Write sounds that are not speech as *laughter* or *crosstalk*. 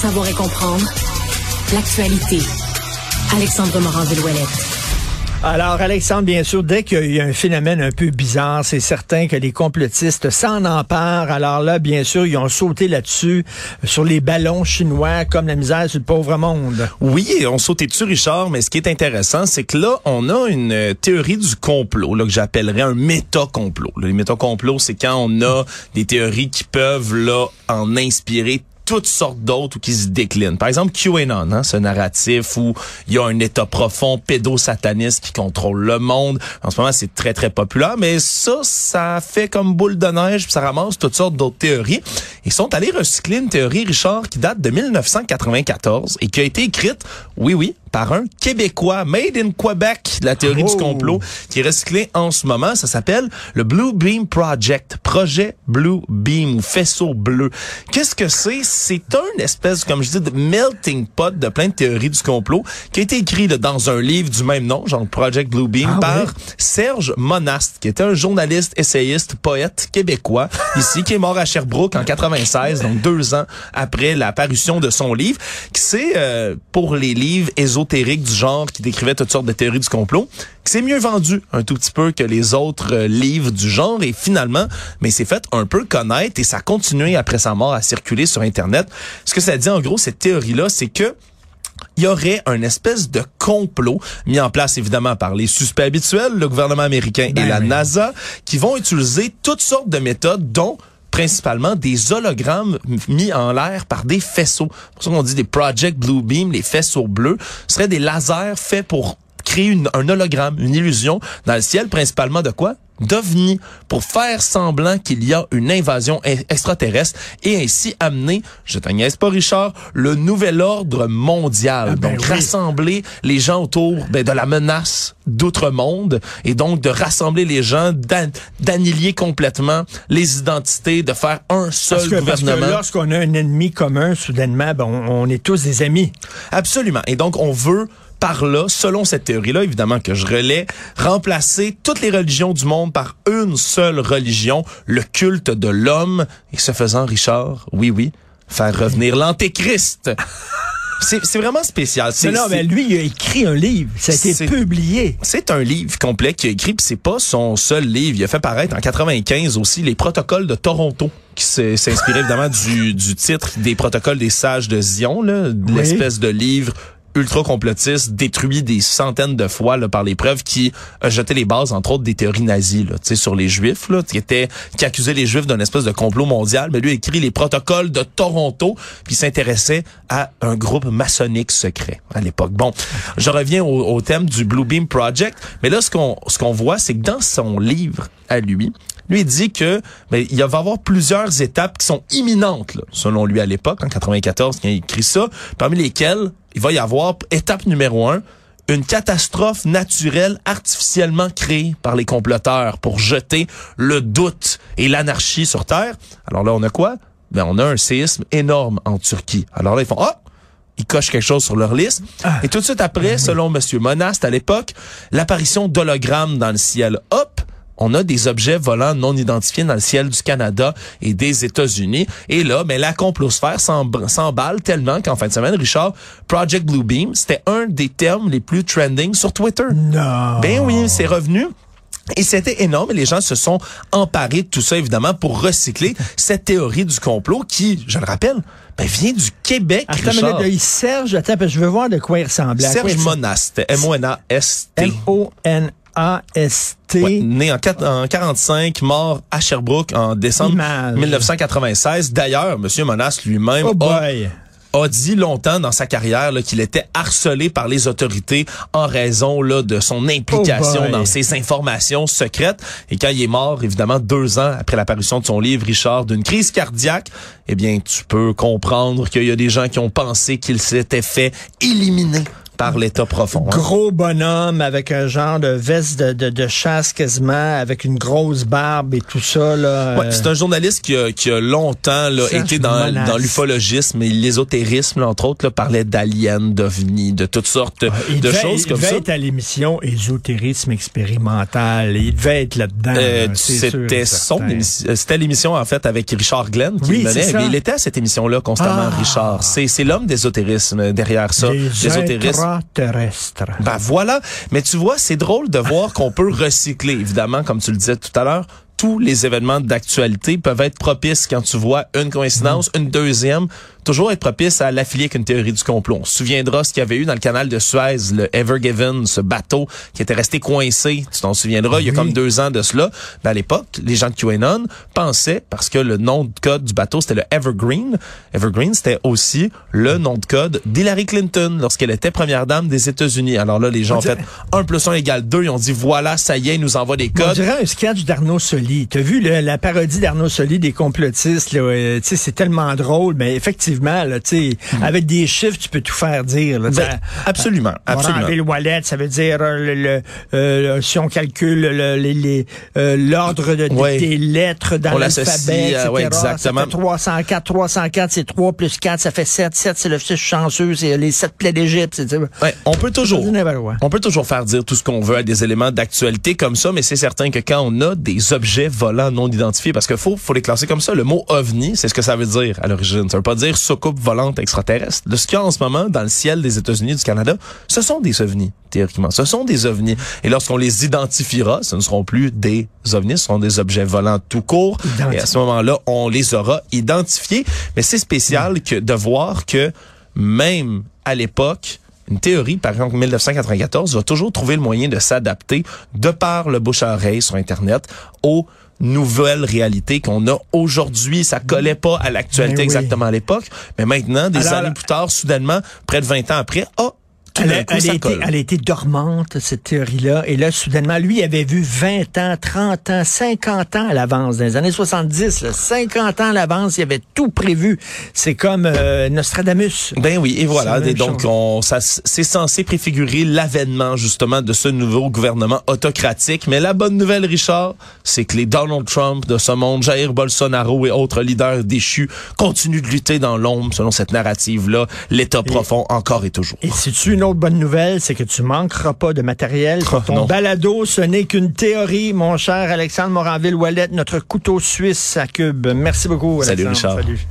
Savoir et comprendre l'actualité. Alexandre Morand-Villouellette. Alors, Alexandre, bien sûr, dès qu'il y a un phénomène un peu bizarre, c'est certain que les complotistes s'en emparent. Alors là, bien sûr, ils ont sauté là-dessus, sur les ballons chinois, comme la misère sur le pauvre monde. Oui, on sauté dessus, Richard, mais ce qui est intéressant, c'est que là, on a une théorie du complot, là, que j'appellerais un méta-complot. Les méta-complots, c'est quand on a des théories qui peuvent, là, en inspirer toutes sortes d'autres qui se déclinent. Par exemple, QAnon, hein, ce narratif où il y a un état profond pédosataniste qui contrôle le monde. En ce moment, c'est très, très populaire, mais ça, ça fait comme boule de neige, puis ça ramasse toutes sortes d'autres théories. Ils sont allés recycler une théorie, Richard, qui date de 1994 et qui a été écrite, oui, oui, par un Québécois, made in Quebec, la théorie du oh. complot, qui est recyclée en ce moment. Ça s'appelle le Blue Beam Project, projet Blue Beam ou faisceau bleu. Qu'est-ce que c'est? C'est un espèce, comme je dis, de melting pot de plein de théories du complot qui a été écrit dans un livre du même nom, genre Project Blue Beam, ah par Serge Monast, qui était un journaliste, essayiste, poète québécois, *laughs* ici, qui est mort à Sherbrooke en 96, donc deux ans après la parution de son livre, qui c'est euh, pour les livres ésotériques du genre qui décrivait toutes sortes de théories du complot, qui s'est mieux vendu un tout petit peu que les autres euh, livres du genre et finalement, mais c'est fait un peu connaître et ça a continué après sa mort à circuler sur Internet. Ce que ça dit en gros, cette théorie-là, c'est que il y aurait un espèce de complot mis en place évidemment par les suspects habituels, le gouvernement américain et ben la NASA, qui vont utiliser toutes sortes de méthodes, dont principalement des hologrammes mis en l'air par des faisceaux. C'est pour ça qu'on dit des Project Blue Beam, les faisceaux bleus. Ce seraient des lasers faits pour créer un hologramme, une illusion dans le ciel, principalement de quoi? d'OVNI pour faire semblant qu'il y a une invasion extraterrestre et ainsi amener, je t'agnès pas Richard, le nouvel ordre mondial. Ah ben donc rassembler les gens autour ben, de la menace d'outre-monde et donc de rassembler les gens, d'annihiler complètement les identités, de faire un seul parce que, gouvernement. Parce que lorsqu'on a un ennemi commun, soudainement, ben, on est tous des amis. Absolument. Et donc on veut par là, selon cette théorie-là, évidemment que je relais, remplacer toutes les religions du monde par une seule religion, le culte de l'homme, et ce faisant, Richard, oui, oui, faire revenir l'antéchrist. *laughs* C'est vraiment spécial. Mais non, mais lui, il a écrit un livre. Ça a été publié. C'est un livre complet qu'il a écrit, puis c'est pas son seul livre. Il a fait paraître en 95 aussi les protocoles de Toronto qui s'est inspiré évidemment du, du titre des protocoles des sages de Zion, l'espèce de livre ultra complotiste détruit des centaines de fois là, par les preuves qui jeté les bases entre autres des théories nazies là, sur les juifs là, qui était qui accusait les juifs d'un espèce de complot mondial mais lui a écrit les protocoles de Toronto puis s'intéressait à un groupe maçonnique secret à l'époque. Bon, je reviens au, au, thème du Blue Beam Project, mais là ce qu'on ce qu'on voit c'est que dans son livre à lui, lui, il dit que ben, il va y avoir plusieurs étapes qui sont imminentes, là, selon lui à l'époque, en 94, quand il écrit ça, parmi lesquelles il va y avoir, étape numéro un, une catastrophe naturelle artificiellement créée par les comploteurs pour jeter le doute et l'anarchie sur Terre. Alors là, on a quoi? Ben, on a un séisme énorme en Turquie. Alors là, ils font, ah! ils cochent quelque chose sur leur liste. Ah. Et tout de suite après, selon Monsieur Monast à l'époque, l'apparition d'hologrammes dans le ciel. Hop! On a des objets volants non identifiés dans le ciel du Canada et des États-Unis. Et là, mais la complosphère s'emballe tellement qu'en fin de semaine, Richard, Project Blue Beam, c'était un des termes les plus trending sur Twitter. Non. Ben oui, c'est revenu. Et c'était énorme et les gens se sont emparés de tout ça, évidemment, pour recycler cette théorie du complot qui, je le rappelle, ben, vient du Québec, attends, Richard. Mais, Serge, attends, je veux voir de quoi il ressemblait. Serge Monast, M-O-N-A-S-T. M-O-N a-S-T. né en, 45, mort à Sherbrooke en décembre 1996. D'ailleurs, Monsieur Monas lui-même oh a, dit longtemps dans sa carrière qu'il était harcelé par les autorités en raison là, de son implication oh dans ces informations secrètes. Et quand il est mort, évidemment, deux ans après l'apparition de son livre, Richard, d'une crise cardiaque, eh bien, tu peux comprendre qu'il y a des gens qui ont pensé qu'il s'était fait éliminer par l'État profond. Hein. Gros bonhomme avec un genre de veste de, de, de chasse quasiment, avec une grosse barbe et tout ça. Là, ouais, c'est un journaliste qui a, qui a longtemps là, été dans, dans l'ufologisme et l'ésotérisme, entre autres, là, parlait d'aliens, d'ovnis, de toutes sortes de choses comme ça. Il devait être à l'émission Ésotérisme expérimental. Il devait être là-dedans. Euh, c'était son C'était l'émission, en fait, avec Richard Glenn qui oui, menait. il était à cette émission-là constamment, ah. Richard. C'est l'homme d'ésotérisme derrière ça. L'ésotérisme terrestre. Ben voilà. Mais tu vois, c'est drôle de voir qu'on peut recycler, évidemment, comme tu le disais tout à l'heure, tous les événements d'actualité peuvent être propices quand tu vois une coïncidence, une deuxième, toujours être propice à l'affilier avec une théorie du complot. On se souviendra ce qu'il y avait eu dans le canal de Suez, le Ever Given, ce bateau qui était resté coincé. Tu t'en souviendras, il y a comme deux ans de cela. Ben à l'époque, les gens de QAnon pensaient, parce que le nom de code du bateau, c'était le Evergreen. Evergreen, c'était aussi le nom de code d'Hillary Clinton lorsqu'elle était première dame des États-Unis. Alors là, les gens ont fait 1 plus 1 égale 2. Ils ont dit, voilà, ça y est, ils nous envoient des codes. On dirait un sketch d'Arnaud Soli. T'as vu la parodie d'Arnaud Soli des complotistes? Là, euh, c'est tellement drôle, mais effectivement, là, hmm. avec des chiffres, tu peux tout faire dire. Là, ben, absolument, absolument. le wallet, ça veut dire euh, le, euh, si on calcule euh, l'ordre de, des lettres dans l'alphabet, etc. Ouais, exactement. Ça fait 304, 304, c'est 3 plus 4, ça fait 7. 7, c'est le fils chanceux, c'est les 7 plaies d'Égypte. Ouais, on peut toujours, on peut toujours faire dire tout ce qu'on veut à des éléments d'actualité comme ça, mais c'est certain que quand on a des objets volants non identifiés, parce qu'il faut, faut les classer comme ça, le mot ovni, c'est ce que ça veut dire à l'origine. Ça veut pas dire soucoupe volante extraterrestre. De ce qu'il y a en ce moment dans le ciel des États-Unis du Canada, ce sont des ovnis, théoriquement. Ce sont des ovnis. Et lorsqu'on les identifiera, ce ne seront plus des ovnis, ce seront des objets volants tout court. Et à ce moment-là, on les aura identifiés. Mais c'est spécial que de voir que même à l'époque, une théorie, par exemple 1994, va toujours trouver le moyen de s'adapter de par le bouche à oreille sur Internet aux nouvelle réalité qu'on a aujourd'hui. Ça collait pas à l'actualité exactement à l'époque, mais maintenant, des années plus tard, soudainement, près de 20 ans après, oh, elle, a, été, elle, a été, dormante, cette théorie-là. Et là, soudainement, lui, avait vu 20 ans, 30 ans, 50 ans à l'avance. Dans les années 70, 50 ans à l'avance, il avait tout prévu. C'est comme euh, Nostradamus. Ben oui, et voilà. donc, on, ça, c'est censé préfigurer l'avènement, justement, de ce nouveau gouvernement autocratique. Mais la bonne nouvelle, Richard, c'est que les Donald Trump de ce monde, Jair Bolsonaro et autres leaders déchus continuent de lutter dans l'ombre selon cette narrative-là. L'État profond encore et toujours. Et si tu une autre bonne nouvelle, c'est que tu manqueras pas de matériel. Oh, ton balado, ce n'est qu'une théorie, mon cher Alexandre Moranville-Wallet, notre couteau suisse à cube. Merci beaucoup, Alexandre. Salut, Richard. Salut.